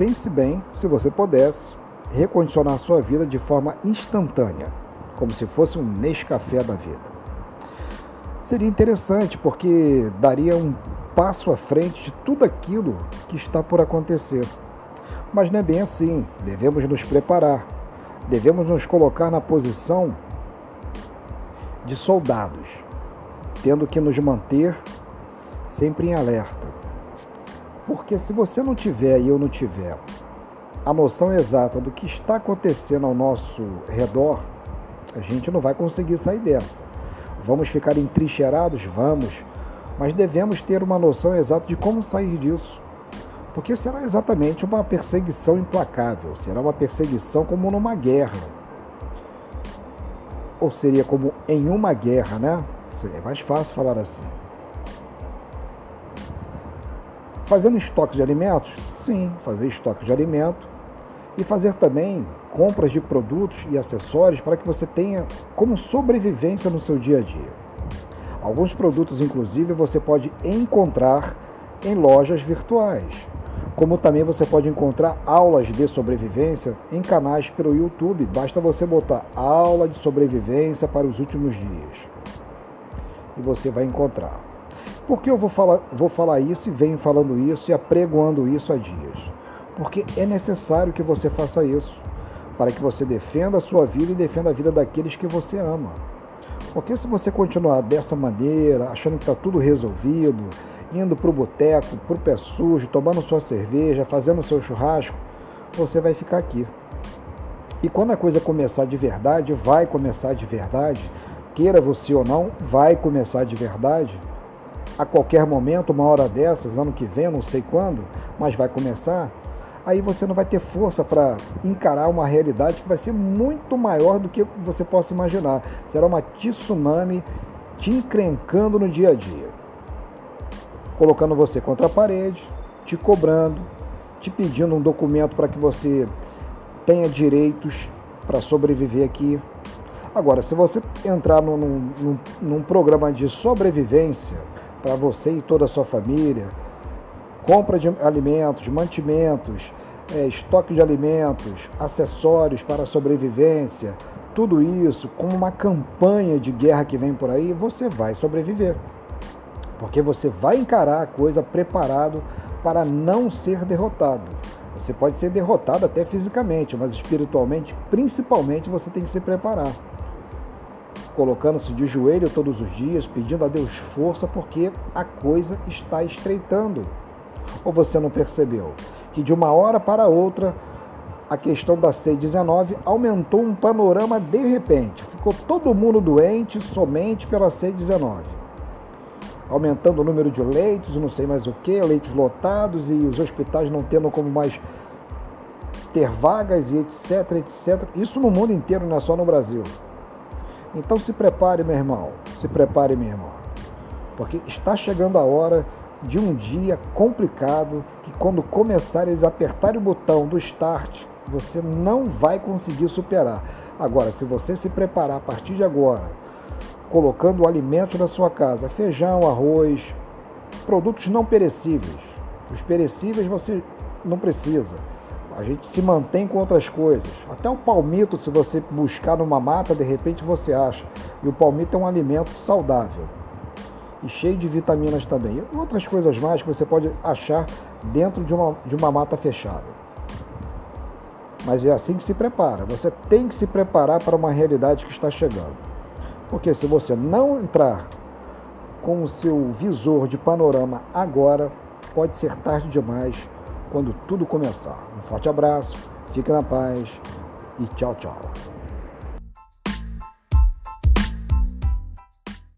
pense bem se você pudesse recondicionar sua vida de forma instantânea, como se fosse um Nescafé da vida. Seria interessante porque daria um passo à frente de tudo aquilo que está por acontecer. Mas não é bem assim. Devemos nos preparar. Devemos nos colocar na posição de soldados, tendo que nos manter sempre em alerta. Porque se você não tiver e eu não tiver a noção exata do que está acontecendo ao nosso redor, a gente não vai conseguir sair dessa. Vamos ficar entrincheirados? Vamos. Mas devemos ter uma noção exata de como sair disso. Porque será exatamente uma perseguição implacável, será uma perseguição como numa guerra. Ou seria como em uma guerra, né? É mais fácil falar assim. Fazendo estoque de alimentos? Sim, fazer estoque de alimento e fazer também compras de produtos e acessórios para que você tenha como sobrevivência no seu dia a dia. Alguns produtos, inclusive, você pode encontrar em lojas virtuais, como também você pode encontrar aulas de sobrevivência em canais pelo YouTube. Basta você botar aula de sobrevivência para os últimos dias e você vai encontrar. Por que eu vou falar, vou falar isso e venho falando isso e apregoando isso há dias? porque é necessário que você faça isso, para que você defenda a sua vida e defenda a vida daqueles que você ama. Porque se você continuar dessa maneira, achando que está tudo resolvido, indo para o boteco, para o pé sujo, tomando sua cerveja, fazendo seu churrasco, você vai ficar aqui. E quando a coisa começar de verdade, vai começar de verdade, queira você ou não, vai começar de verdade. A qualquer momento, uma hora dessas, ano que vem, não sei quando, mas vai começar aí você não vai ter força para encarar uma realidade que vai ser muito maior do que você possa imaginar. Será uma tsunami te encrencando no dia a dia, colocando você contra a parede, te cobrando, te pedindo um documento para que você tenha direitos para sobreviver aqui. Agora, se você entrar num, num, num programa de sobrevivência para você e toda a sua família, compra de alimentos, mantimentos, é, estoque de alimentos, acessórios para sobrevivência, tudo isso, como uma campanha de guerra que vem por aí, você vai sobreviver. Porque você vai encarar a coisa preparado para não ser derrotado. Você pode ser derrotado até fisicamente, mas espiritualmente, principalmente, você tem que se preparar. Colocando-se de joelho todos os dias, pedindo a Deus força, porque a coisa está estreitando. Ou você não percebeu que de uma hora para outra a questão da C19 aumentou um panorama de repente. Ficou todo mundo doente somente pela C19. Aumentando o número de leitos, não sei mais o que, leitos lotados e os hospitais não tendo como mais ter vagas e etc, etc. Isso no mundo inteiro, não é só no Brasil. Então se prepare, meu irmão. Se prepare, minha irmã. Porque está chegando a hora de um dia complicado que quando começar eles apertarem o botão do start, você não vai conseguir superar. Agora, se você se preparar a partir de agora, colocando o alimento na sua casa, feijão, arroz, produtos não perecíveis. Os perecíveis você não precisa. A gente se mantém com outras coisas. Até o palmito, se você buscar numa mata, de repente você acha. E o palmito é um alimento saudável e cheio de vitaminas também. E outras coisas mais que você pode achar dentro de uma, de uma mata fechada. Mas é assim que se prepara. Você tem que se preparar para uma realidade que está chegando. Porque se você não entrar com o seu visor de panorama agora, pode ser tarde demais quando tudo começar. Um forte abraço, fique na paz e tchau, tchau.